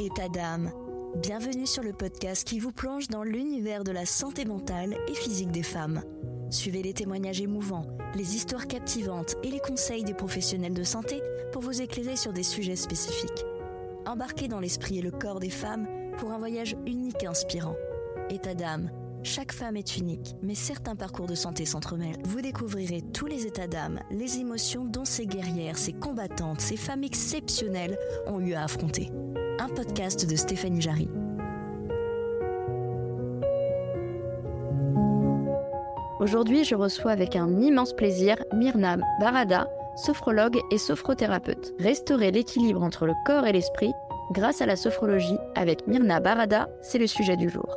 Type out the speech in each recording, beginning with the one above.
État d'âme. Bienvenue sur le podcast qui vous plonge dans l'univers de la santé mentale et physique des femmes. Suivez les témoignages émouvants, les histoires captivantes et les conseils des professionnels de santé pour vous éclairer sur des sujets spécifiques. Embarquez dans l'esprit et le corps des femmes pour un voyage unique et inspirant. État d'âme. Chaque femme est unique, mais certains parcours de santé s'entremêlent. Vous découvrirez tous les états d'âme, les émotions dont ces guerrières, ces combattantes, ces femmes exceptionnelles ont eu à affronter. Un podcast de Stéphanie Jarry. Aujourd'hui, je reçois avec un immense plaisir Myrna Barada, sophrologue et sophrothérapeute. Restaurer l'équilibre entre le corps et l'esprit grâce à la sophrologie avec Myrna Barada, c'est le sujet du jour.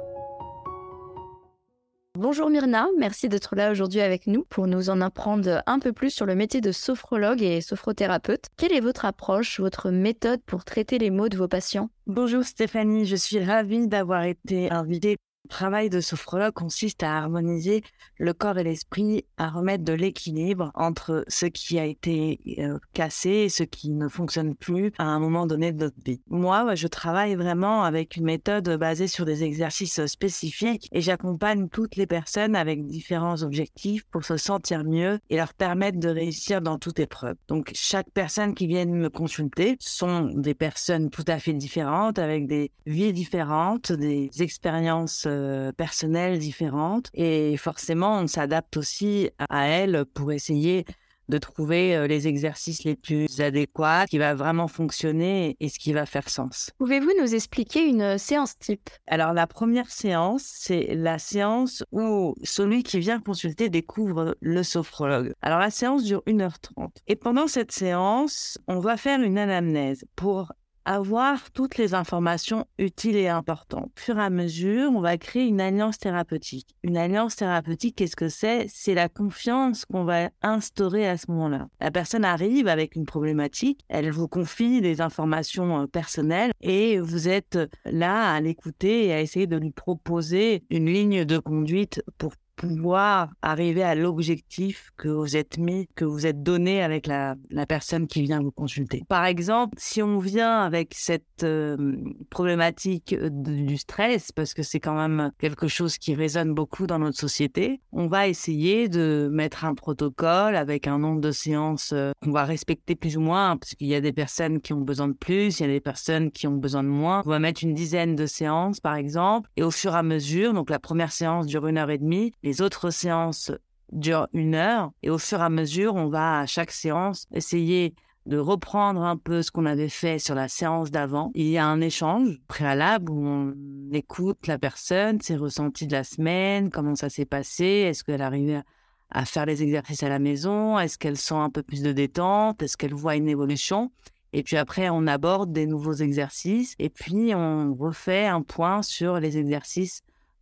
Bonjour Myrna, merci d'être là aujourd'hui avec nous pour nous en apprendre un peu plus sur le métier de sophrologue et sophrothérapeute. Quelle est votre approche, votre méthode pour traiter les maux de vos patients? Bonjour Stéphanie, je suis ravie d'avoir été invitée travail de sophrologue consiste à harmoniser le corps et l'esprit, à remettre de l'équilibre entre ce qui a été euh, cassé et ce qui ne fonctionne plus à un moment donné de notre vie. Moi, je travaille vraiment avec une méthode basée sur des exercices spécifiques et j'accompagne toutes les personnes avec différents objectifs pour se sentir mieux et leur permettre de réussir dans toute épreuve. Donc, chaque personne qui vient me consulter sont des personnes tout à fait différentes avec des vies différentes, des expériences euh, personnelles différentes et forcément on s'adapte aussi à elles pour essayer de trouver euh, les exercices les plus adéquats, qui va vraiment fonctionner et ce qui va faire sens. Pouvez-vous nous expliquer une euh, séance type? Alors la première séance, c'est la séance où celui qui vient consulter découvre le sophrologue. Alors la séance dure 1h30 et pendant cette séance, on va faire une anamnèse pour avoir toutes les informations utiles et importantes. Au fur et à mesure, on va créer une alliance thérapeutique. Une alliance thérapeutique, qu'est-ce que c'est? C'est la confiance qu'on va instaurer à ce moment-là. La personne arrive avec une problématique, elle vous confie des informations euh, personnelles et vous êtes là à l'écouter et à essayer de lui proposer une ligne de conduite pour pouvoir arriver à l'objectif que vous êtes mis, que vous êtes donné avec la, personne qui vient vous consulter. Par exemple, si on vient avec cette euh, problématique du stress, parce que c'est quand même quelque chose qui résonne beaucoup dans notre société, on va essayer de mettre un protocole avec un nombre de séances euh, qu'on va respecter plus ou moins, parce qu'il y a des personnes qui ont besoin de plus, il y a des personnes qui ont besoin de moins. On va mettre une dizaine de séances, par exemple, et au fur et à mesure, donc la première séance dure une heure et demie, les autres séances durent une heure et au fur et à mesure, on va à chaque séance essayer de reprendre un peu ce qu'on avait fait sur la séance d'avant. Il y a un échange préalable où on écoute la personne, ses ressentis de la semaine, comment ça s'est passé, est-ce qu'elle arrivait à faire les exercices à la maison, est-ce qu'elle sent un peu plus de détente, est-ce qu'elle voit une évolution. Et puis après, on aborde des nouveaux exercices et puis on refait un point sur les exercices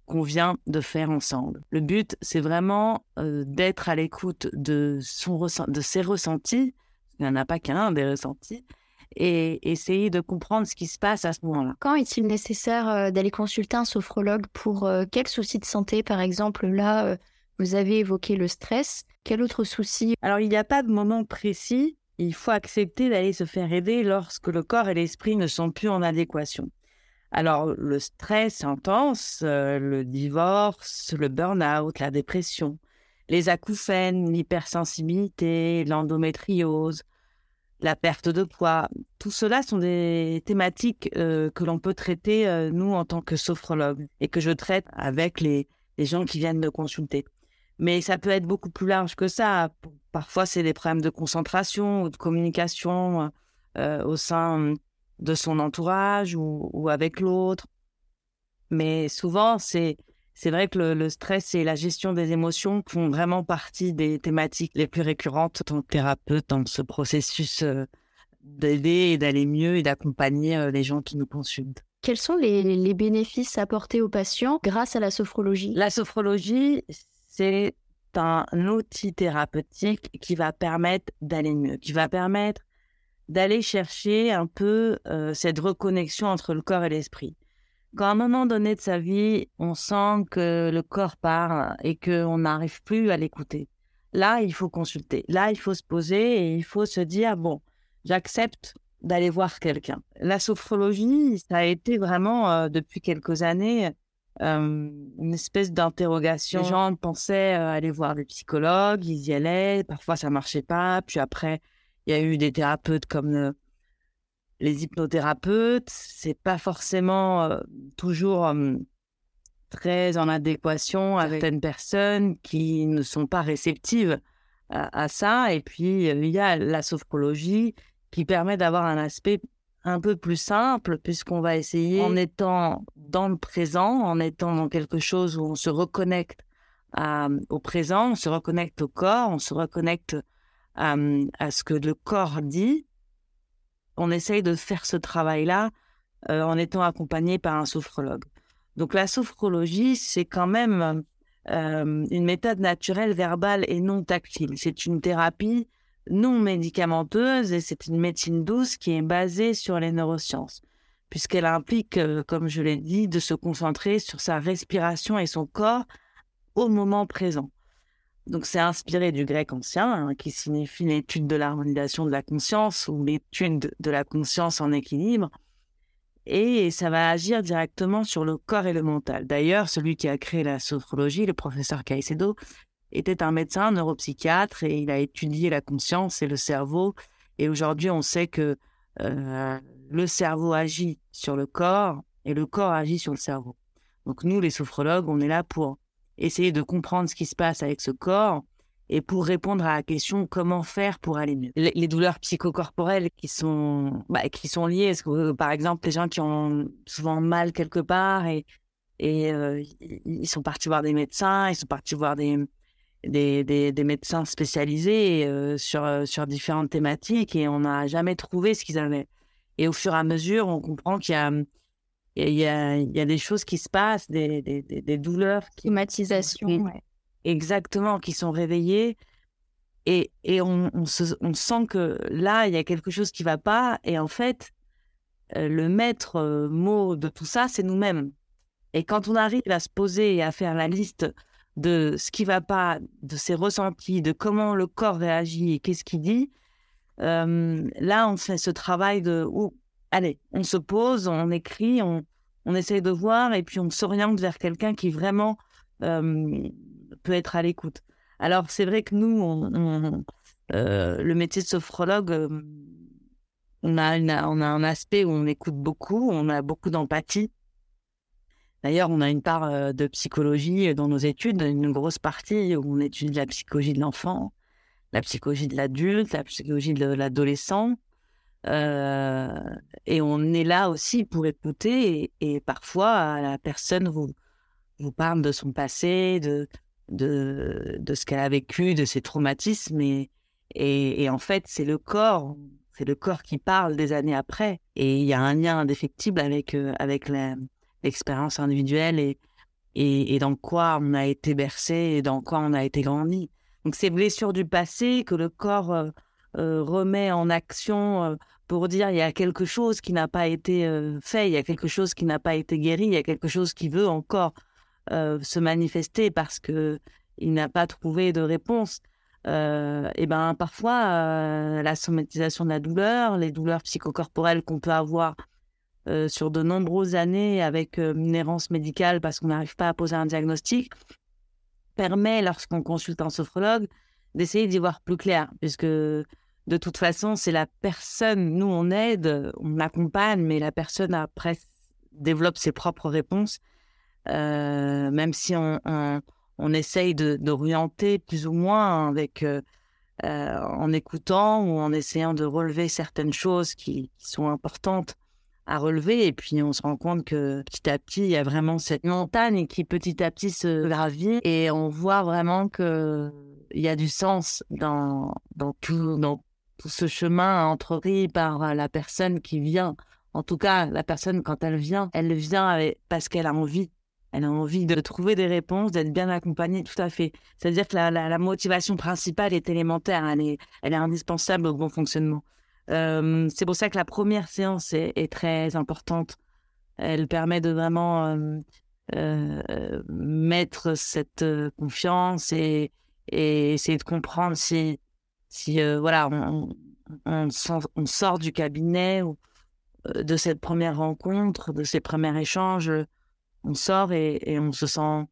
qu'on vient de faire ensemble. Le but, c'est vraiment euh, d'être à l'écoute de, son de ses ressentis, il n'y en a pas qu'un des ressentis, et essayer de comprendre ce qui se passe à ce moment-là. Quand est-il nécessaire euh, d'aller consulter un sophrologue pour euh, quel souci de santé, par exemple Là, vous avez évoqué le stress. Quel autre souci? Alors, il n'y a pas de moment précis. Il faut accepter d'aller se faire aider lorsque le corps et l'esprit ne sont plus en adéquation. Alors, le stress intense, euh, le divorce, le burn-out, la dépression, les acouphènes, l'hypersensibilité, l'endométriose, la perte de poids, tout cela sont des thématiques euh, que l'on peut traiter, euh, nous, en tant que sophrologue, et que je traite avec les, les gens qui viennent me consulter. Mais ça peut être beaucoup plus large que ça. Parfois, c'est des problèmes de concentration ou de communication au sein de son entourage ou, avec l'autre. Mais souvent, c'est c'est vrai que le, stress et la gestion des émotions font vraiment partie des thématiques les plus récurrentes en tant que thérapeute dans ce processus euh, d'aider et d'aller mieux et d'accompagner euh, les gens qui nous consultent. Quels sont les, les, bénéfices apportés aux patients grâce à la sophrologie? La sophrologie, c'est un outil thérapeutique qui va permettre d'aller mieux, qui va permettre d'aller chercher un peu euh, cette reconnexion entre le corps et l'esprit. Quand à un moment donné de sa vie, on sent que le corps part et qu'on n'arrive plus à l'écouter, là, il faut consulter. Là, il faut se poser et il faut se dire, bon, j'accepte d'aller voir quelqu'un. La sophrologie, ça a été vraiment euh, depuis quelques années euh, une espèce d'interrogation. Les gens pensaient euh, aller voir des psychologues, ils y allaient, parfois ça marchait pas, puis après il y a eu des thérapeutes comme les hypnothérapeutes, c'est pas forcément toujours très en adéquation avec certaines personnes qui ne sont pas réceptives à, ça. Et puis, il y a la sophrologie qui permet d'avoir un aspect un peu plus simple, puisqu'on va essayer, en étant dans le présent, en étant dans quelque chose où on se reconnecte au présent, on se reconnecte au corps, on se reconnecte à, ce que le corps dit. On essaye de faire ce travail-là euh, en étant accompagné par un sophrologue. Donc la sophrologie, c'est quand même euh, une méthode naturelle, verbale et non tactile. C'est une thérapie non médicamenteuse et c'est une médecine douce qui est basée sur les neurosciences, puisqu'elle implique, euh, comme je l'ai dit, de se concentrer sur sa respiration et son corps au moment présent. Donc c'est inspiré du grec ancien, hein, qui signifie l'étude de l'harmonisation de la conscience ou l'étude de la conscience en équilibre et ça va agir directement sur le corps et le mental. D'ailleurs, celui qui a créé la sophrologie, le professeur Caicedo, était un médecin neuropsychiatre et il a étudié la conscience et le cerveau. Et aujourd'hui, on sait que euh, le cerveau agit sur le corps et le corps agit sur le cerveau. Donc nous, les sophrologues, on est là pour essayer de comprendre ce qui se passe avec ce corps et pour répondre à la question comment faire pour aller mieux. Les, douleurs psychocorporelles qui sont, bah, qui sont liées, euh, par exemple, les gens qui ont souvent mal quelque part et, et euh, ils sont partis voir des médecins, ils sont partis voir des, des, des, médecins spécialisés euh, sur, sur différentes thématiques et on n'a jamais trouvé ce qu'ils avaient. Et au fur et à mesure, on comprend qu'il y a, il y a, il y a des choses qui se passent, des, des, des douleurs. Qui, Ouais exactement, qui sont réveillés. Et, et on, on, se, on, sent que là, il y a quelque chose qui va pas. Et en fait, euh, le maître euh, mot de tout ça, c'est nous-mêmes. Et quand on arrive à se poser et à faire la liste de ce qui va pas, de ses ressentis, de comment le corps réagit et qu'est-ce qu'il dit, euh, là, on fait ce travail de où, allez, on se pose, on écrit, on, on essaye de voir et puis on s'oriente vers quelqu'un qui vraiment peut être à l'écoute. Alors, c'est vrai que nous, euh, le métier de sophrologue, euh, on, a on a un aspect où on écoute beaucoup, on a beaucoup d'empathie. D'ailleurs, on a une part euh, de psychologie dans nos études, une grosse partie où on étudie la psychologie de l'enfant, la psychologie de l'adulte, la psychologie de l'adolescent. Et on est là aussi pour écouter et, parfois la personne vous, vous parle de son passé, de, de, ce qu'elle a vécu, de ses traumatismes. Et, et, en fait, c'est le corps, c'est le corps qui parle des années après. Et il y a un lien indéfectible avec, euh, avec l'expérience individuelle et, et, dans quoi on a été bercé et dans quoi on a été grandi. Donc, ces blessures du passé que le corps euh, euh, remet en action pour dire il y a quelque chose qui n'a pas été fait, il y a quelque chose qui n'a pas été guéri, il y a quelque chose qui veut encore euh, se manifester parce que il n'a pas trouvé de réponse. Euh, et ben parfois euh, la somatisation de la douleur, les douleurs psychocorporelles qu'on peut avoir sur de nombreuses années avec une errance médicale parce qu'on n'arrive pas à poser un diagnostic, permet lorsqu'on consulte un sophrologue d'essayer d'y voir plus clair, puisque de toute façon c'est la personne, nous on aide, on accompagne, mais la personne après développe ses propres réponses euh, même si on, on, essaye d'orienter plus ou moins avec, euh, euh, en écoutant ou en essayant de relever certaines choses qui, sont importantes à relever. Et puis, on se rend compte que petit à petit, il y a vraiment cette montagne qui petit à petit se gravit et on voit vraiment qu'il y a du sens dans, dans, tout, dans tout ce chemin entrepris par la personne qui vient. En tout cas, la personne, quand elle vient, elle vient parce qu'elle a envie elle a envie de trouver des réponses, d'être bien accompagnée, tout à fait. C'est-à-dire que la, motivation principale est élémentaire, elle est, indispensable au bon fonctionnement. Euh, c'est pour ça que la première séance est, très importante. Elle permet de vraiment euh, euh, mettre cette confiance et, et, essayer de comprendre si, si voilà, on, sort du cabinet ou de cette première rencontre, de ces premiers échanges, on sort et, et on se sent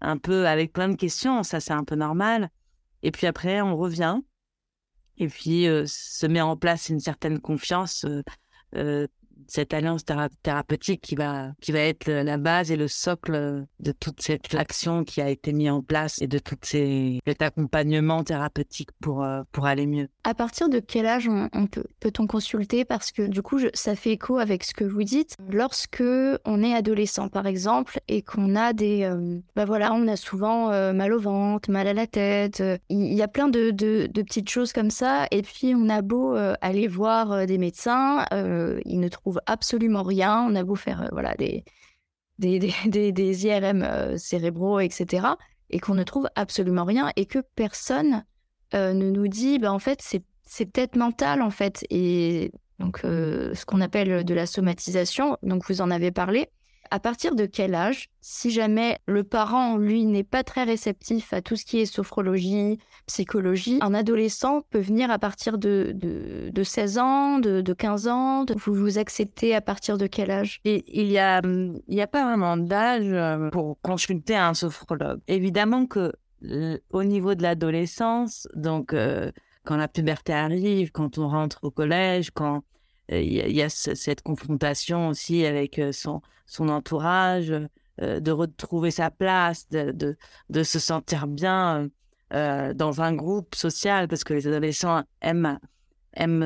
un peu avec plein de questions, ça c'est un peu normal. Et puis après, on revient et puis se met en place une certaine confiance cette alliance thérapeutique qui va, qui va être la base et le socle de toute cette action qui a été mise en place et de tout cet accompagnement thérapeutique pour, euh, pour aller mieux. À partir de quel âge on, peut, peut-on consulter? Parce que du coup, ça fait écho avec ce que vous dites. Lorsque on est adolescent, par exemple, et qu'on a des... Euh, bah voilà, on a souvent euh, mal au ventre, mal à la tête. Il y a plein de, de, petites choses comme ça. Et puis, on a beau aller voir des médecins, ils ne trouvent absolument rien. On a beau faire euh, voilà, des, des, des, des, IRM euh, cérébraux, etc. Et qu'on ne trouve absolument rien et que personne euh, ne nous dit, bah, en fait, c'est peut-être mental, en fait. Et donc, ce qu'on appelle de la somatisation, donc vous en avez parlé à partir de quel âge, si jamais le parent, lui, n'est pas très réceptif à tout ce qui est sophrologie, psychologie, un adolescent peut venir à partir de, de, 16 ans, de, 15 ans Vous vous acceptez à partir de quel âge? Et Il n'y a, il a pas vraiment d'âge euh, pour consulter un sophrologue. Évidemment que au niveau de l'adolescence, donc euh, quand la puberté arrive, quand on rentre au collège, quand euh, il y, a cette confrontation aussi avec son, son entourage, euh, de retrouver sa place, de, se sentir bien euh, dans un groupe social, parce que les adolescents aiment,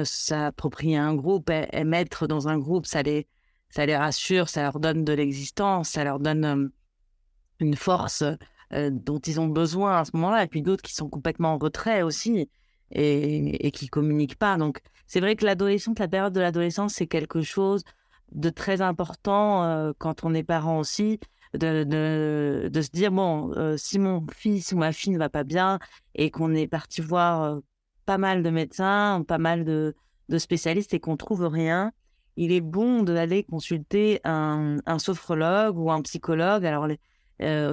s'approprier un groupe, aiment être dans un groupe, ça les, ça les rassure, ça leur donne de l'existence, ça leur donne une force dont ils ont besoin à ce moment-là, et puis d'autres qui sont complètement en retrait aussi et, et qui communiquent pas. Donc, c'est vrai que l'adolescence, la période de l'adolescence, c'est quelque chose de très important euh, quand on est parent aussi, de, de, de se dire, bon, euh, si mon fils ou ma fille ne va pas bien et qu'on est parti voir euh, pas mal de médecins, pas mal de, de spécialistes et qu'on trouve rien, il est bon d'aller consulter un, un, sophrologue ou un psychologue. Alors,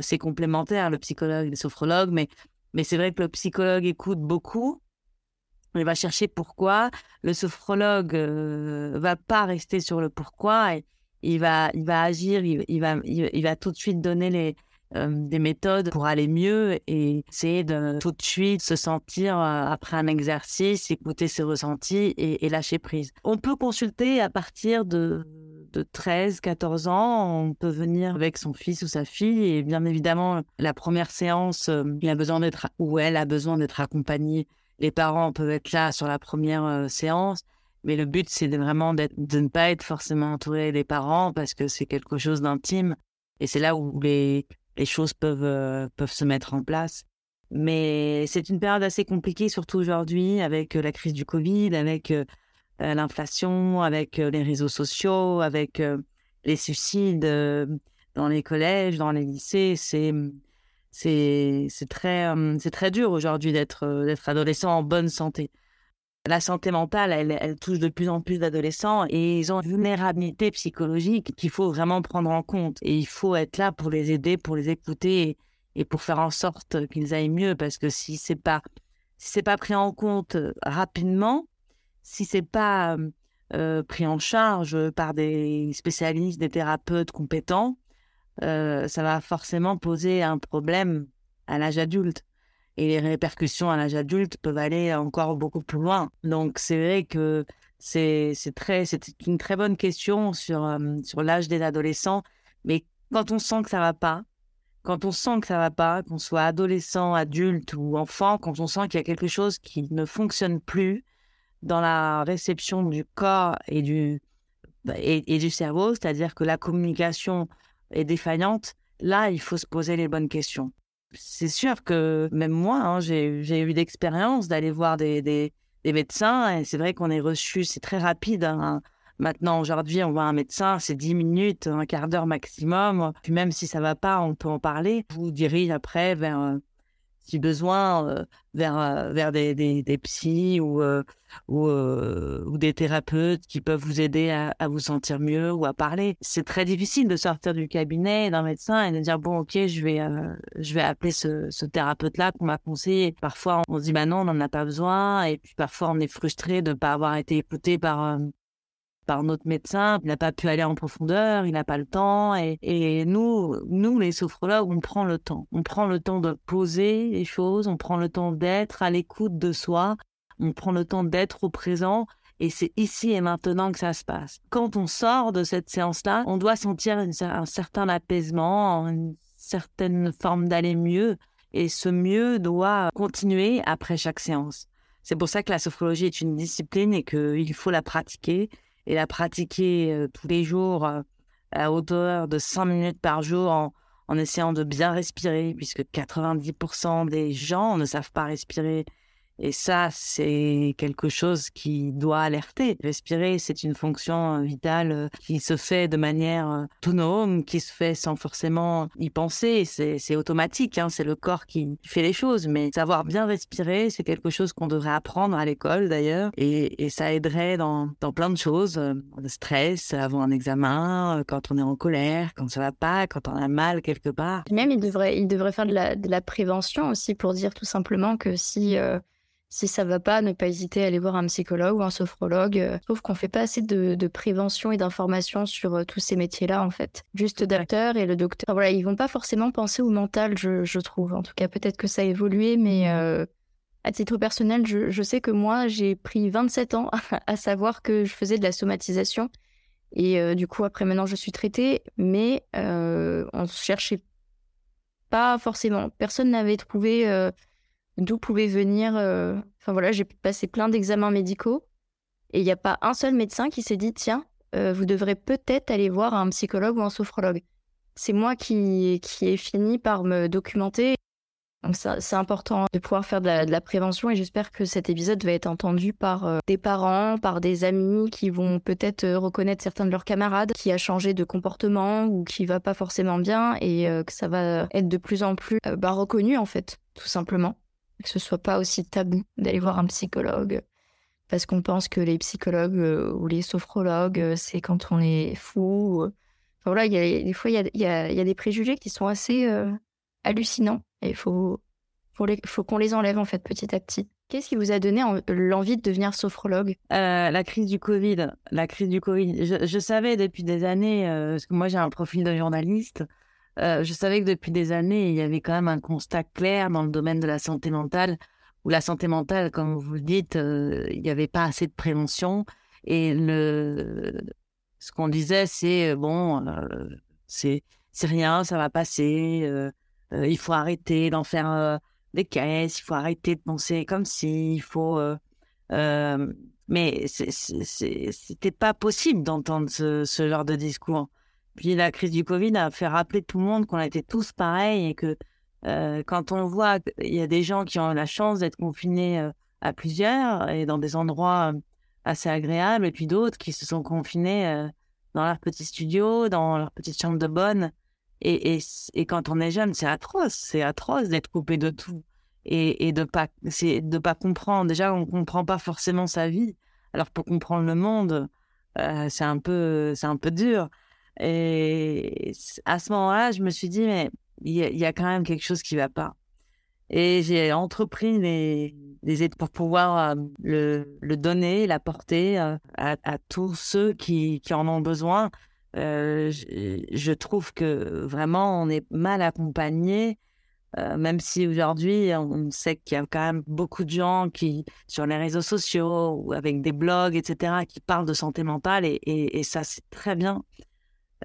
c'est complémentaire, le psychologue et le sophrologue, mais, mais c'est vrai que le psychologue écoute beaucoup il va chercher pourquoi. Le sophrologue euh, va pas rester sur le pourquoi. Et il va, il va agir, il, va, il, va tout de suite donner les, euh, des méthodes pour aller mieux et essayer de tout de suite se sentir euh, après un exercice, écouter ses ressentis et, lâcher prise. On peut consulter à partir de, de 13, 14 ans. On peut venir avec son fils ou sa fille et bien évidemment, la première séance, euh, il a besoin d'être ou elle a besoin d'être accompagnée les parents peuvent être là sur la première euh, séance, mais le but, c'est vraiment de ne pas être forcément entouré des parents parce que c'est quelque chose d'intime et c'est là où les, choses peuvent, euh, peuvent se mettre en place. Mais c'est une période assez compliquée, surtout aujourd'hui, avec euh, la crise du Covid, avec l'inflation, avec les réseaux sociaux, avec les suicides dans les collèges, dans les lycées. C'est c'est très, c'est très dur aujourd'hui d'être d'être adolescent en bonne santé. La santé mentale, elle, elle touche de plus en plus d'adolescents et ils ont une vulnérabilité psychologique qu'il faut vraiment prendre en compte. Et il faut être là pour les aider, pour les écouter et, pour faire en sorte qu'ils aillent mieux. Parce que si c'est pas si c'est pas pris en compte rapidement, si c'est pas pris en charge par des spécialistes, des thérapeutes compétents, euh, ça va forcément poser un problème à l'âge adulte. Et les répercussions à l'âge adulte peuvent aller encore beaucoup plus loin. Donc c'est vrai que c'est très c'est une très bonne question sur euh, sur l'âge des adolescents. Mais quand on sent que ça va pas, quand on sent que ça va pas, qu'on soit adolescent, adulte ou enfant, quand on sent qu'il y a quelque chose qui ne fonctionne plus dans la réception du corps et du et du cerveau, c'est-à-dire que la communication est défaillante, là, il faut se poser les bonnes questions. C'est sûr que même moi, hein, j'ai eu l'expérience d'aller voir des, médecins et c'est vrai qu'on est reçu, c'est très rapide. Hein. Maintenant, aujourd'hui, on voit un médecin, c'est 10 minutes, un quart d'heure maximum. Puis même si ça va pas, on peut en parler. Je vous dirige après vers, si besoin, vers, vers des, des, des psys ou, ou, ou, des thérapeutes qui peuvent vous aider à, à, vous sentir mieux ou à parler. C'est très difficile de sortir du cabinet d'un médecin et de dire bon ok je vais je vais appeler ce, ce thérapeute-là qu'on m'a conseillé. Parfois on se dit bah non on n'en a pas besoin et puis parfois on est frustré de ne pas avoir été écouté par par notre médecin, il n'a pas pu aller en profondeur, il n'a pas le temps. Et, nous, nous, les sophrologues, on prend le temps. On prend le temps de poser les choses, on prend le temps d'être à l'écoute de soi, on prend le temps d'être au présent. Et c'est ici et maintenant que ça se passe. Quand on sort de cette séance-là, on doit sentir un certain apaisement, une certaine forme d'aller mieux. Et ce mieux doit continuer après chaque séance. C'est pour ça que la sophrologie est une discipline et qu'il faut la pratiquer et la pratiquer tous les jours à hauteur de 5 minutes par jour en, en essayant de bien respirer, puisque 90% des gens ne savent pas respirer et ça, c'est quelque chose qui doit alerter. Respirer, c'est une fonction euh, vitale euh, qui se fait de manière euh, autonome, qui se fait sans forcément y penser. C'est automatique, hein, c'est le corps qui fait les choses. Mais savoir bien respirer, c'est quelque chose qu'on devrait apprendre à l'école d'ailleurs. Et, ça aiderait dans, plein de choses. Le stress, avant un examen, quand on est en colère, quand ça va pas, quand on a mal quelque part. Même, il devrait, faire de la prévention aussi pour dire tout simplement que si si ça va pas, ne pas hésiter à aller voir un psychologue ou un sophrologue. Je euh, trouve qu'on fait pas assez de, prévention et d'information sur euh, tous ces métiers-là, en fait. Juste docteur et le docteur. Enfin, voilà, ils vont pas forcément penser au mental, je, trouve. En tout cas, peut-être que ça a évolué, mais euh, à titre personnel, je, sais que moi, j'ai pris 27 ans à savoir que je faisais de la somatisation. Et du coup, après, maintenant, je suis traitée, mais on cherchait pas forcément. Personne n'avait trouvé d'où pouvait venir. Euh, enfin voilà, j'ai passé plein d'examens médicaux et il n'y a pas un seul médecin qui s'est dit tiens, euh, vous devrez peut-être aller voir un psychologue ou un sophrologue. C'est moi qui, qui ai fini par me documenter. Donc c'est important de pouvoir faire de la, prévention et j'espère que cet épisode va être entendu par euh, des parents, par des amis qui vont peut-être reconnaître certains de leurs camarades qui a changé de comportement ou qui va pas forcément bien et que ça va être de plus en plus bah, reconnu en fait, tout simplement que ce soit pas aussi tabou d'aller voir un psychologue parce qu'on pense que les psychologues euh, ou les sophrologues, euh, c'est quand on est fou. Enfin, voilà, y a, des fois, il y a, des préjugés qui sont assez euh, hallucinants et il faut, faut, qu'on les enlève en fait petit à petit. Qu'est-ce qui vous a donné l'envie de devenir sophrologue? La crise du Covid. La crise du Covid. Je, je savais depuis des années, parce que moi j'ai un profil de journaliste, euh, je savais que depuis des années, il y avait quand même un constat clair dans le domaine de la santé mentale, où la santé mentale, comme vous le dites, euh, il n'y avait pas assez de prévention. Et ce qu'on disait, c'est bon, euh, c'est rien, ça va passer. il faut arrêter d'en faire des caisses, il faut arrêter de penser comme si, il faut. mais c'était pas possible d'entendre ce genre de discours. Puis la crise du Covid a fait rappeler tout le monde qu'on était tous pareils et que euh, quand on voit qu'il y a des gens qui ont la chance d'être confinés euh, à plusieurs et dans des endroits euh, assez agréables et puis d'autres qui se sont confinés dans leur petit studio, dans leur petite chambre de bonne. Et, et, et quand on est jeune, c'est atroce, c'est atroce d'être coupé de tout et, et de pas, c'est de pas comprendre. Déjà, on comprend pas forcément sa vie. Alors pour comprendre le monde, c'est un peu, c'est un peu dur. Et à ce moment-là, je me suis dit, mais il y, a quand même quelque chose qui ne va pas. Et j'ai entrepris des, aides pour pouvoir euh, le, le, donner, l'apporter euh, à, tous ceux qui, en ont besoin. Euh, je, trouve que vraiment, on est mal accompagné, même si aujourd'hui, on sait qu'il y a quand même beaucoup de gens qui, sur les réseaux sociaux ou avec des blogs, etc., qui parlent de santé mentale et, et ça, c'est très bien.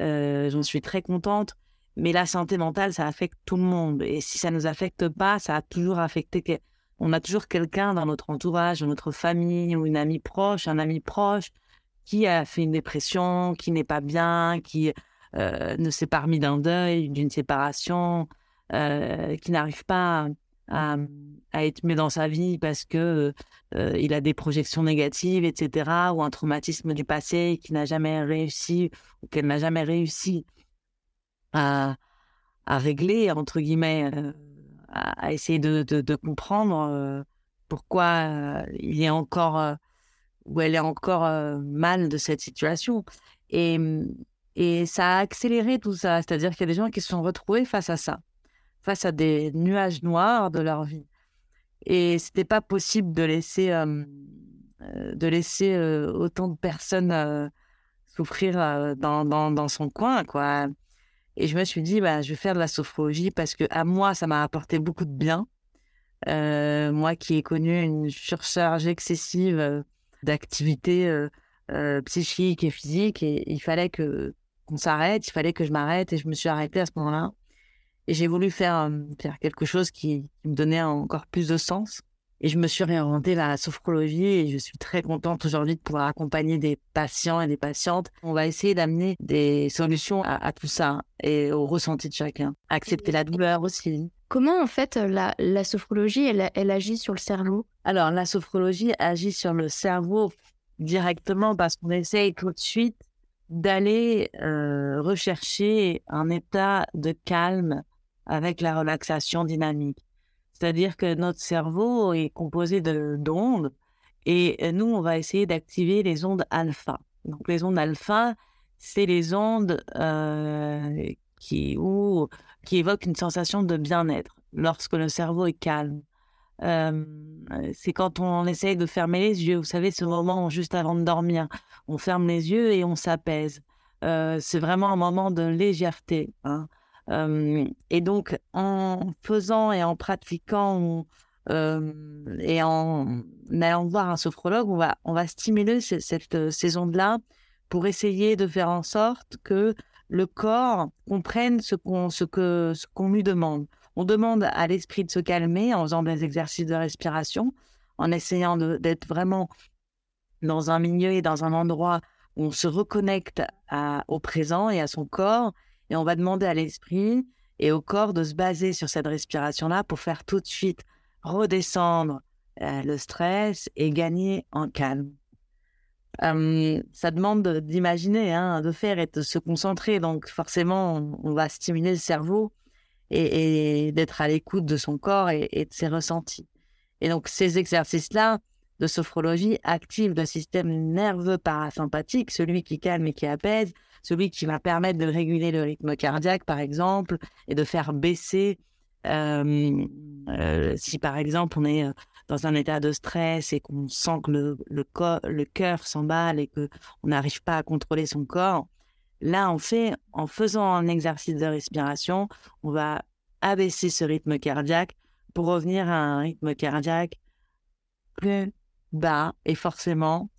Euh, j'en suis très contente. Mais la santé mentale, ça affecte tout le monde. Et si ça ne nous affecte pas, ça a toujours affecté. On a toujours quelqu'un dans notre entourage, dans notre famille ou une amie proche, un ami proche qui a fait une dépression, qui n'est pas bien, qui euh, ne s'est pas remis d'un deuil, d'une séparation, euh, qui n'arrive pas à, à, être mieux dans sa vie parce que euh, il a des projections négatives, etc., ou un traumatisme du passé qui n'a jamais réussi ou qu'elle n'a jamais réussi à, à régler entre guillemets, euh, à, essayer de, de, comprendre pourquoi il est encore ou elle est encore mal de cette situation. Et, et ça a accéléré tout ça. C'est-à-dire qu'il y a des gens qui se sont retrouvés face à ça, face à des nuages noirs de leur vie. Et c'était pas possible de laisser, de laisser autant de personnes souffrir dans, dans, dans, son coin, quoi. Et je me suis dit, bah, je vais faire de la sophrologie parce que à moi, ça m'a apporté beaucoup de bien. Euh, moi qui ai connu une surcharge excessive euh, d'activités euh, psychiques et physiques, et il fallait que qu'on s'arrête, il fallait que je m'arrête, et je me suis arrêtée à ce moment-là. Et j'ai voulu faire, faire quelque chose qui, me donnait encore plus de sens. Et je me suis réorientée vers la sophrologie et je suis très contente aujourd'hui de pouvoir accompagner des patients et des patientes. On va essayer d'amener des solutions à, tout ça et au ressenti de chacun. Accepter la douleur aussi. Comment en fait la, la sophrologie, elle, elle, agit sur le cerveau? Alors la sophrologie agit sur le cerveau directement parce qu'on essaye tout de suite d'aller euh, rechercher un état de calme avec la relaxation dynamique. C'est-à-dire que notre cerveau est composé d'ondes et nous, on va essayer d'activer les ondes alpha. Donc les ondes alpha, c'est les ondes euh, qui, ou, qui évoquent une sensation de bien-être lorsque le cerveau est calme. Euh, c'est quand on essaye de fermer les yeux, vous savez, ce moment juste avant de dormir, on ferme les yeux et on s'apaise. Euh, c'est vraiment un moment de légèreté. Hein et donc, en faisant et en pratiquant et en allant voir un sophrologue, on va, on va stimuler cette, ces ondes-là pour essayer de faire en sorte que le corps comprenne ce qu'on ce que ce qu'on lui demande. On demande à l'esprit de se calmer en faisant des exercices de respiration, en essayant d'être vraiment dans un milieu et dans un endroit où on se reconnecte au présent et à son corps et on va demander à l'esprit et au corps de se baser sur cette respiration-là pour faire tout de suite redescendre euh, le stress et gagner en calme. ça demande d'imaginer, hein, de faire et de se concentrer. Donc forcément, on, va stimuler le cerveau et, d'être à l'écoute de son corps et, et, de ses ressentis. Et donc ces exercices-là de sophrologie activent le système nerveux parasympathique, celui qui calme et qui apaise, celui qui va permettre de réguler le rythme cardiaque, par exemple, et de faire baisser, euh, si par exemple on est euh, dans un état de stress et qu'on sent que le, le, cœur s'emballe et qu'on n'arrive pas à contrôler son corps, là, on fait, en faisant un exercice de respiration, on va abaisser ce rythme cardiaque pour revenir à un rythme cardiaque plus bas. Et forcément,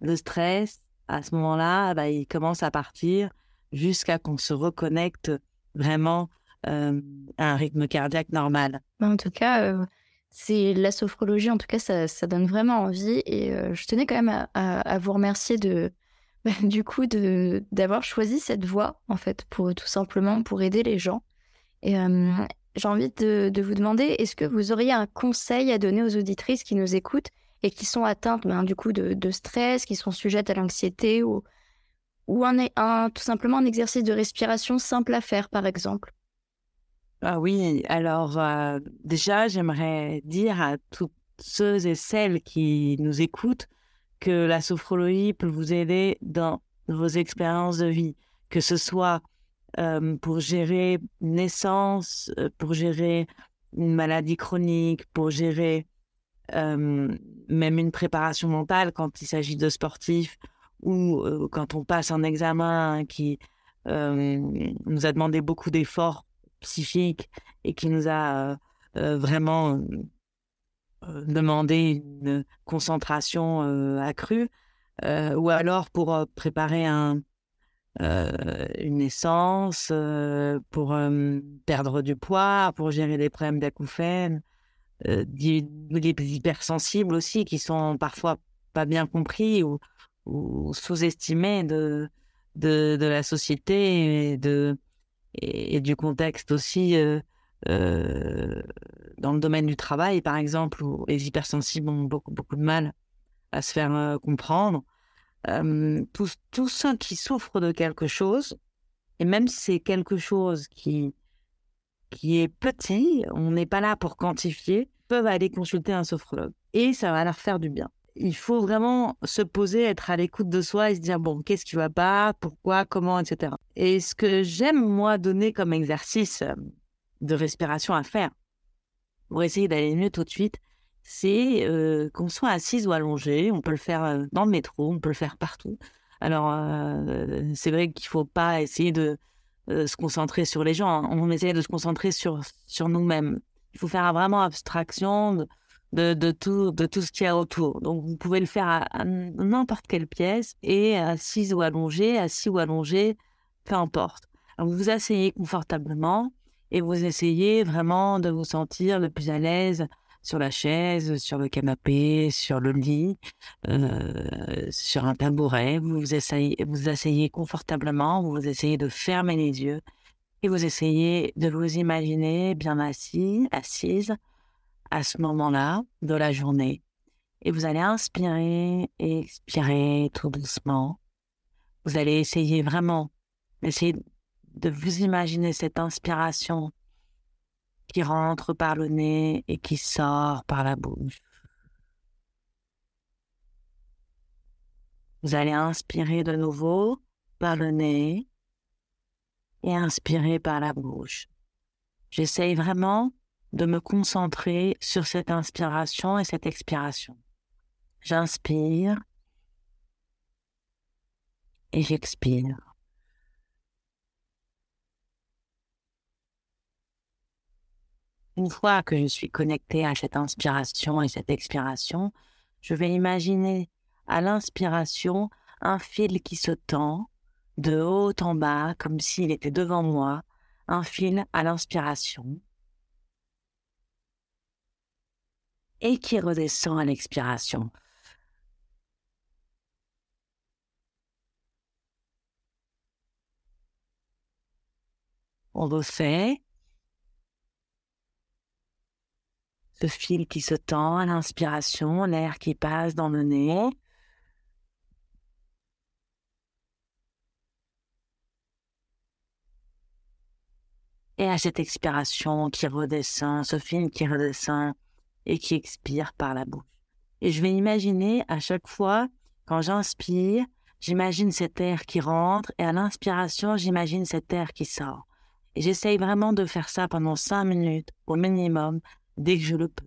le stress, à ce moment-là, bah, il commence à partir jusqu'à qu'on se reconnecte vraiment euh, à un rythme cardiaque normal. Bah, en tout cas, euh, c'est la sophrologie, en tout cas, ça, ça donne vraiment envie. Et euh, je tenais quand même à, vous remercier de, bah, du coup, d'avoir choisi cette voie, en fait, pour tout simplement pour aider les gens. Et j'ai envie de vous demander, est-ce que vous auriez un conseil à donner aux auditrices qui nous écoutent et qui sont atteintes ben, du coup de, stress, qui sont sujettes à l'anxiété ou, ou un, tout simplement un exercice de respiration simple à faire, par exemple. Ah oui, alors euh, déjà, j'aimerais dire à tous ceux et celles qui nous écoutent que la sophrologie peut vous aider dans vos expériences de vie, que ce soit euh, pour gérer naissance, euh, pour gérer une maladie chronique, pour gérer même une préparation mentale quand il s'agit de sportifs ou quand on passe un examen qui nous a demandé beaucoup d'efforts psychiques et qui nous a vraiment demandé une concentration accrue, ou alors pour préparer un, une naissance, pour perdre du poids, pour gérer des problèmes d'acouphènes, euh, des, hypersensibles aussi qui sont parfois pas bien compris ou, sous-estimés de, de, la société et, de, et, du contexte aussi euh, euh, dans le domaine du travail, par exemple, où les hypersensibles ont beaucoup, beaucoup de mal à se faire comprendre. tous, tous ceux qui souffrent de quelque chose, et même si c'est quelque chose qui qui est petit, on n'est pas là pour quantifier, peuvent aller consulter un sophrologue et ça va leur faire du bien. Il faut vraiment se poser, être à l'écoute de soi et se dire bon, qu'est-ce qui va pas, pourquoi, comment, etc. Et ce que j'aime moi donner comme exercice euh, de respiration à faire pour essayer d'aller mieux tout de suite, c'est euh, qu'on soit assise ou allongé. On peut le faire euh, dans le métro, on peut le faire partout. Alors, c'est vrai qu'il ne faut pas essayer de se concentrer sur les gens. Hein. On essaie de se concentrer sur, sur nous-mêmes. Il faut faire vraiment abstraction de, de, tout, de tout ce qu'il y a autour. Donc, vous pouvez le faire à, n'importe quelle pièce et assise ou allongée, assis ou allongé, peu importe. Vous vous asseyez confortablement et vous essayez vraiment de vous sentir le plus à l'aise sur la chaise, sur le canapé, sur le lit, euh, sur un tabouret. Vous vous asseyez, vous asseyez confortablement, vous essayez de fermer les yeux et vous essayez de vous imaginer bien assis, assise à ce moment-là de la journée. Et vous allez inspirer et expirer tout doucement. Vous allez essayer vraiment, essayer de vous imaginer cette inspiration qui rentre par le nez et qui sort par la bouche. Vous allez inspirer de nouveau par le nez et inspirer par la bouche. J'essaye vraiment de me concentrer sur cette inspiration et cette expiration. J'inspire et j'expire. Une fois que je suis connecté à cette inspiration et cette expiration, je vais imaginer à l'inspiration un fil qui se tend de haut en bas, comme s'il était devant moi, un fil à l'inspiration, et qui redescend à l'expiration. On refait. Ce fil qui se tend à l'inspiration, l'air qui passe dans le nez. Et à cette expiration qui redescend, ce film qui redescend et qui expire par la bouche. Et je vais imaginer à chaque fois, quand j'inspire, j'imagine cet air qui rentre et à l'inspiration, j'imagine cet air qui sort. Et j'essaye vraiment de faire ça pendant cinq minutes au minimum, dès que je le peux.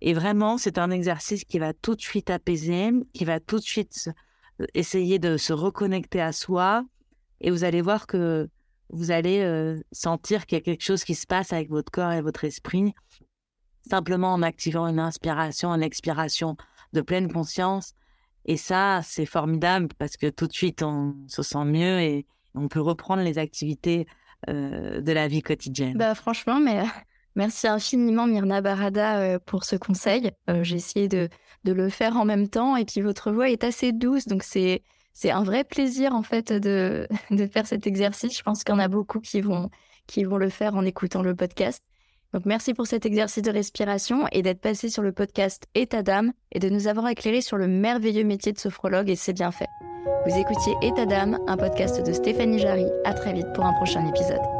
Et vraiment, c'est un exercice qui va tout de suite apaiser, qui va tout de suite essayer de se reconnecter à soi. Et vous allez voir que vous allez euh, sentir qu'il y a quelque chose qui se passe avec votre corps et votre esprit, simplement en activant une inspiration, une expiration de pleine conscience. Et ça, c'est formidable parce que tout de suite, on se sent mieux et on peut reprendre les activités euh, de la vie quotidienne. Bah, franchement, mais merci infiniment Myrna Barada euh, pour ce conseil. J'ai essayé de, de le faire en même temps et puis votre voix est assez douce, donc c'est c'est un vrai plaisir en fait de, de faire cet exercice. Je pense qu'il y en a beaucoup qui vont, qui vont le faire en écoutant le podcast. Donc merci pour cet exercice de respiration et d'être passé sur le podcast État d'âme et de nous avoir éclairé sur le merveilleux métier de sophrologue et c'est bien fait. Vous écoutiez État d'âme, un podcast de Stéphanie Jarry. À très vite pour un prochain épisode.